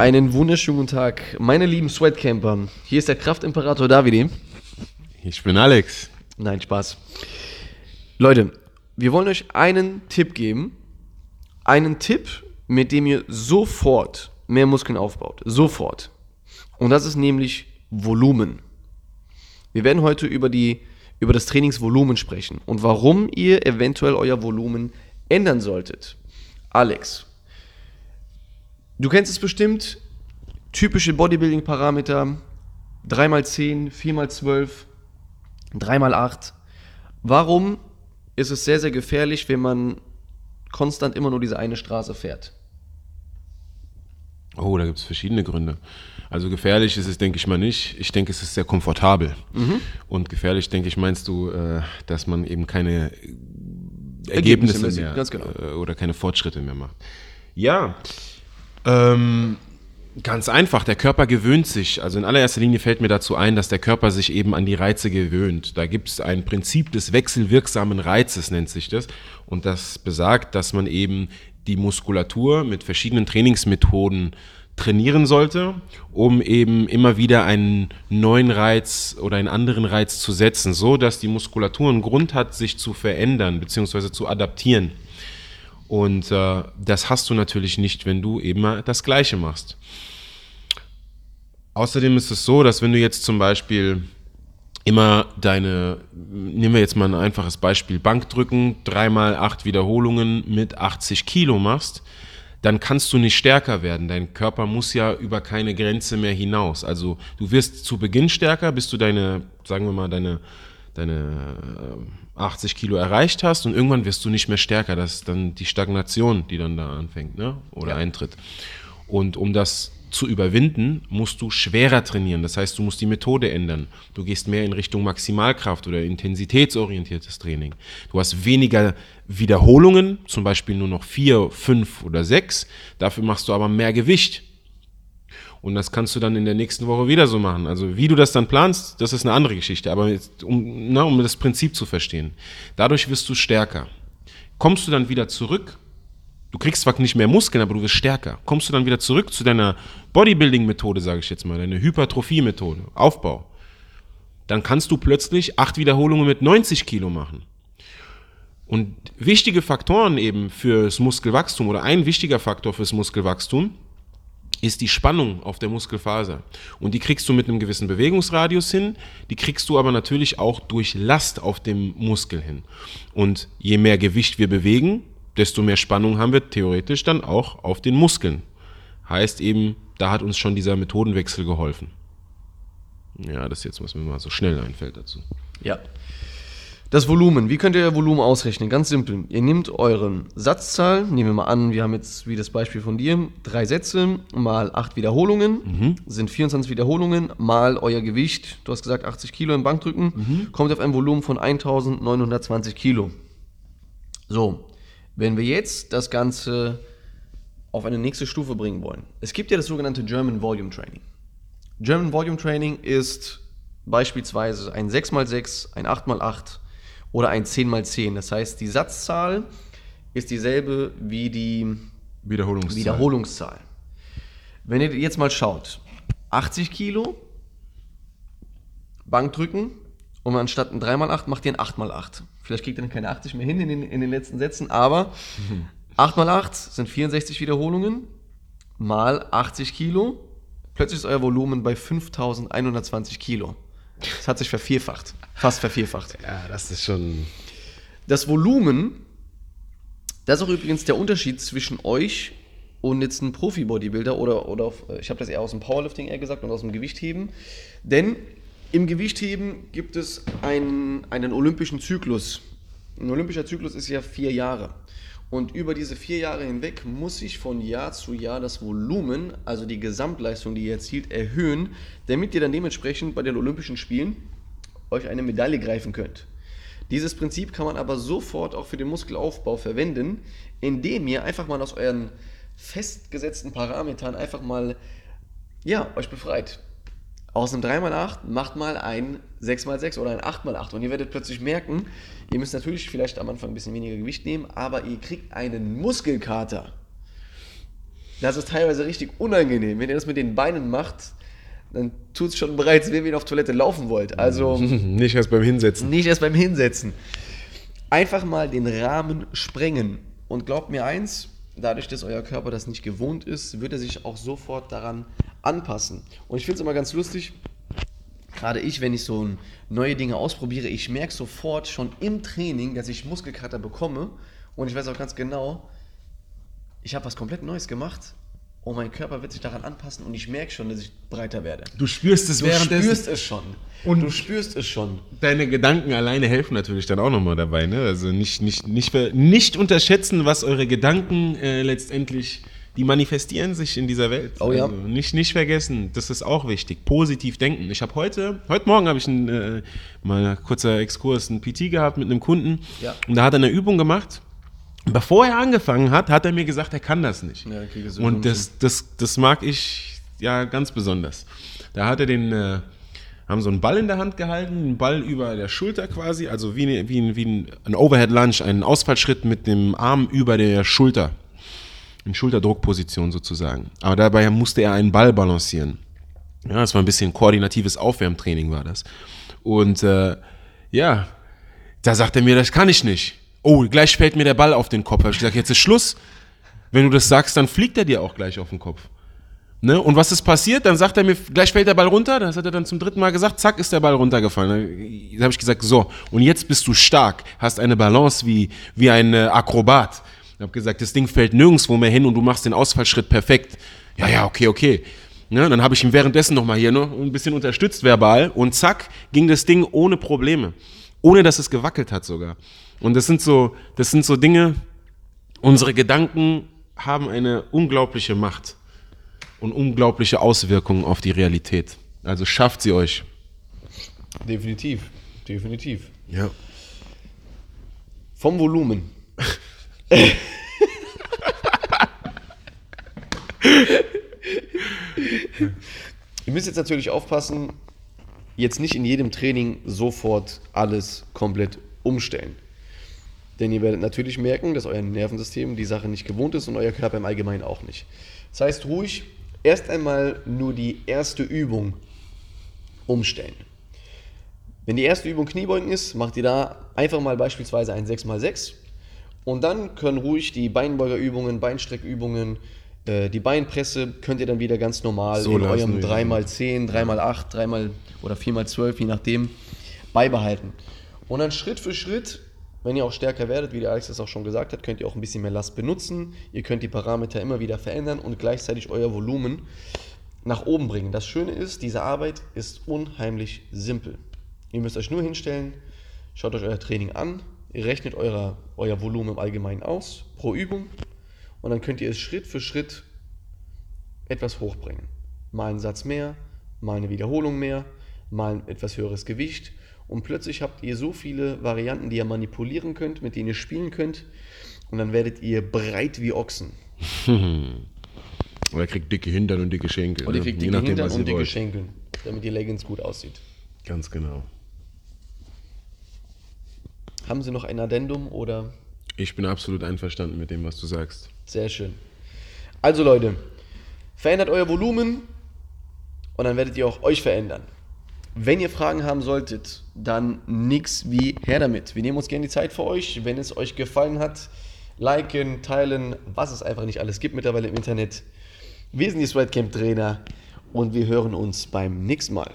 Einen wunderschönen guten Tag, meine lieben Sweatcamper. Hier ist der Kraftimperator Davide. Ich bin Alex. Nein, Spaß. Leute, wir wollen euch einen Tipp geben. Einen Tipp, mit dem ihr sofort mehr Muskeln aufbaut. Sofort. Und das ist nämlich Volumen. Wir werden heute über, die, über das Trainingsvolumen sprechen und warum ihr eventuell euer Volumen ändern solltet. Alex, du kennst es bestimmt, typische Bodybuilding-Parameter, 3x10, 4x12, 3x8. Warum ist es sehr, sehr gefährlich, wenn man konstant immer nur diese eine Straße fährt? Oh, da gibt es verschiedene Gründe. Also gefährlich ist es, denke ich mal nicht. Ich denke, es ist sehr komfortabel. Mhm. Und gefährlich, denke ich, meinst du, äh, dass man eben keine Ergebnisse, Ergebnisse mehr, genau. Äh, oder keine Fortschritte mehr macht. Ja, ähm, ganz einfach. Der Körper gewöhnt sich. Also in allererster Linie fällt mir dazu ein, dass der Körper sich eben an die Reize gewöhnt. Da gibt es ein Prinzip des wechselwirksamen Reizes, nennt sich das. Und das besagt, dass man eben die Muskulatur mit verschiedenen Trainingsmethoden trainieren sollte, um eben immer wieder einen neuen Reiz oder einen anderen Reiz zu setzen, so dass die Muskulatur einen Grund hat, sich zu verändern bzw. zu adaptieren. Und äh, das hast du natürlich nicht, wenn du eben das Gleiche machst. Außerdem ist es so, dass wenn du jetzt zum Beispiel immer deine, nehmen wir jetzt mal ein einfaches Beispiel, Bankdrücken, dreimal acht Wiederholungen mit 80 Kilo machst, dann kannst du nicht stärker werden. Dein Körper muss ja über keine Grenze mehr hinaus. Also du wirst zu Beginn stärker, bis du deine, sagen wir mal, deine, deine 80 äh, Kilo erreicht hast und irgendwann wirst du nicht mehr stärker. Das ist dann die Stagnation, die dann da anfängt ne? oder ja. eintritt. Und um das zu überwinden, musst du schwerer trainieren. Das heißt, du musst die Methode ändern. Du gehst mehr in Richtung Maximalkraft oder intensitätsorientiertes Training. Du hast weniger Wiederholungen, zum Beispiel nur noch vier, fünf oder sechs. Dafür machst du aber mehr Gewicht. Und das kannst du dann in der nächsten Woche wieder so machen. Also wie du das dann planst, das ist eine andere Geschichte. Aber jetzt, um, na, um das Prinzip zu verstehen. Dadurch wirst du stärker. Kommst du dann wieder zurück Du kriegst zwar nicht mehr Muskeln, aber du wirst stärker. Kommst du dann wieder zurück zu deiner Bodybuilding-Methode, sage ich jetzt mal, deine Hypertrophie-Methode, Aufbau, dann kannst du plötzlich acht Wiederholungen mit 90 Kilo machen. Und wichtige Faktoren eben fürs Muskelwachstum oder ein wichtiger Faktor fürs Muskelwachstum ist die Spannung auf der Muskelfaser. Und die kriegst du mit einem gewissen Bewegungsradius hin, die kriegst du aber natürlich auch durch Last auf dem Muskel hin. Und je mehr Gewicht wir bewegen, desto mehr Spannung haben wir theoretisch dann auch auf den Muskeln. Heißt eben, da hat uns schon dieser Methodenwechsel geholfen. Ja, das ist jetzt, was mir mal so schnell einfällt dazu. Ja. Das Volumen. Wie könnt ihr euer Volumen ausrechnen? Ganz simpel. Ihr nehmt euren Satzzahl, nehmen wir mal an, wir haben jetzt wie das Beispiel von dir, drei Sätze mal acht Wiederholungen, mhm. sind 24 Wiederholungen, mal euer Gewicht, du hast gesagt 80 Kilo im Bankdrücken, mhm. kommt auf ein Volumen von 1920 Kilo. So, wenn wir jetzt das Ganze auf eine nächste Stufe bringen wollen, es gibt ja das sogenannte German Volume Training. German Volume Training ist beispielsweise ein 6x6, ein 8x8 oder ein 10x10. Das heißt, die Satzzahl ist dieselbe wie die Wiederholungszahl. Wiederholungszahl. Wenn ihr jetzt mal schaut, 80 Kilo, Bankdrücken und anstatt ein 3x8 macht ihr ein 8x8. Vielleicht kriegt ihr dann keine 80 mehr hin in den, in den letzten Sätzen, aber 8x8 sind 64 Wiederholungen mal 80 Kilo. Plötzlich ist euer Volumen bei 5120 Kilo. Das hat sich vervierfacht. Fast vervierfacht. Ja, das ist schon. Das Volumen, das ist auch übrigens der Unterschied zwischen euch und jetzt einem Profi-Bodybuilder oder, oder auf, ich habe das eher aus dem Powerlifting eher gesagt und aus dem Gewichtheben. Denn im Gewichtheben gibt es einen, einen olympischen Zyklus. Ein olympischer Zyklus ist ja vier Jahre. Und über diese vier Jahre hinweg muss sich von Jahr zu Jahr das Volumen, also die Gesamtleistung, die ihr erzielt, erhöhen, damit ihr dann dementsprechend bei den Olympischen Spielen euch eine Medaille greifen könnt. Dieses Prinzip kann man aber sofort auch für den Muskelaufbau verwenden, indem ihr einfach mal aus euren festgesetzten Parametern einfach mal ja, euch befreit aus einem 3x8 macht mal ein 6x6 oder ein 8x8 und ihr werdet plötzlich merken, ihr müsst natürlich vielleicht am Anfang ein bisschen weniger Gewicht nehmen, aber ihr kriegt einen Muskelkater. Das ist teilweise richtig unangenehm. Wenn ihr das mit den Beinen macht, dann tut es schon bereits weh, wenn ihr auf Toilette laufen wollt. Also Nicht erst beim Hinsetzen. nicht erst beim Hinsetzen. Einfach mal den Rahmen sprengen. Und glaubt mir eins, dadurch, dass euer Körper das nicht gewohnt ist, wird er sich auch sofort daran anpassen. Und ich finde es immer ganz lustig, gerade ich, wenn ich so neue Dinge ausprobiere, ich merke sofort schon im Training, dass ich Muskelkater bekomme. Und ich weiß auch ganz genau, ich habe was komplett Neues gemacht. Und mein Körper wird sich daran anpassen und ich merke schon, dass ich breiter werde. Du spürst es Du spürst es schon. Und- du spürst es schon. Deine Gedanken alleine helfen natürlich dann auch nochmal dabei. Ne? Also nicht, nicht, nicht, nicht unterschätzen, was eure Gedanken äh, letztendlich, die manifestieren sich in dieser Welt. Oh ja. Also nicht, nicht vergessen, das ist auch wichtig. Positiv denken. Ich habe heute, heute Morgen habe ich einen, äh, mal ein kurzer Exkurs, einen PT gehabt mit einem Kunden. Ja. Und da hat er eine Übung gemacht. Bevor er angefangen hat, hat er mir gesagt, er kann das nicht. Ja, okay, das Und das, das, das mag ich ja ganz besonders. Da hat er den, äh, haben so einen Ball in der Hand gehalten, einen Ball über der Schulter quasi, also wie, eine, wie, ein, wie ein, ein Overhead Lunge, einen Ausfallschritt mit dem Arm über der Schulter. In Schulterdruckposition sozusagen. Aber dabei musste er einen Ball balancieren. Ja, das war ein bisschen koordinatives Aufwärmtraining war das. Und äh, ja, da sagt er mir, das kann ich nicht. Oh, gleich fällt mir der Ball auf den Kopf. Hab ich gesagt, jetzt ist Schluss. Wenn du das sagst, dann fliegt er dir auch gleich auf den Kopf. Ne? Und was ist passiert? Dann sagt er mir, gleich fällt der Ball runter. Das hat er dann zum dritten Mal gesagt. Zack, ist der Ball runtergefallen. Da habe ich gesagt, so, und jetzt bist du stark, hast eine Balance wie, wie ein äh, Akrobat. Ich habe gesagt, das Ding fällt nirgendwo mehr hin und du machst den Ausfallschritt perfekt. Ja, ja, okay, okay. Ne? Dann habe ich ihn währenddessen nochmal hier noch ein bisschen unterstützt verbal und zack, ging das Ding ohne Probleme. Ohne dass es gewackelt hat sogar. Und das sind so, das sind so Dinge, unsere Gedanken haben eine unglaubliche Macht und unglaubliche Auswirkungen auf die Realität. Also schafft sie euch. Definitiv. Definitiv. Ja. Vom Volumen. Ihr müsst jetzt natürlich aufpassen, jetzt nicht in jedem Training sofort alles komplett umstellen. Denn ihr werdet natürlich merken, dass euer Nervensystem die Sache nicht gewohnt ist und euer Körper im Allgemeinen auch nicht. Das heißt, ruhig erst einmal nur die erste Übung umstellen. Wenn die erste Übung Kniebeugen ist, macht ihr da einfach mal beispielsweise ein 6x6 und dann können ruhig die Beinbeugerübungen, Beinstreckübungen, äh, die Beinpresse könnt ihr dann wieder ganz normal So in eurem wir 3x10, 3x8, 3x oder 4x12, je nachdem, beibehalten. Und dann Schritt für Schritt, wenn ihr auch stärker werdet, wie der Alex das auch schon gesagt hat, könnt ihr auch ein bisschen mehr Last benutzen. Ihr könnt die Parameter immer wieder verändern und gleichzeitig euer Volumen nach oben bringen. Das Schöne ist, diese Arbeit ist unheimlich simpel. Ihr müsst euch nur hinstellen, schaut euch euer Training an, ihr rechnet euer, euer Volumen im Allgemeinen aus pro Übung und dann könnt ihr es Schritt für Schritt etwas hochbringen. Mal einen Satz mehr, mal eine Wiederholung mehr, mal ein etwas höheres Gewicht und plötzlich habt ihr so viele Varianten, die ihr manipulieren könnt, mit denen ihr spielen könnt und dann werdet ihr breit wie Ochsen. Oder kriegt dicke Hintern und dicke Schenkel. Und ihr ne? kriegt dicke nachdem, Hintern und dicke wollt. Schenkel, damit die Leggings gut aussieht. Ganz genau. Haben Sie noch ein Addendum oder Ich bin absolut einverstanden mit dem, was du sagst. Sehr schön. Also Leute, verändert euer Volumen und dann werdet ihr auch euch verändern. Wenn ihr Fragen haben solltet, dann nix wie her damit. Wir nehmen uns gerne die Zeit für euch. Wenn es euch gefallen hat, liken, teilen, was es einfach nicht alles gibt mittlerweile im Internet. Wir sind die Sweatcamp Trainer und wir hören uns beim nächsten Mal.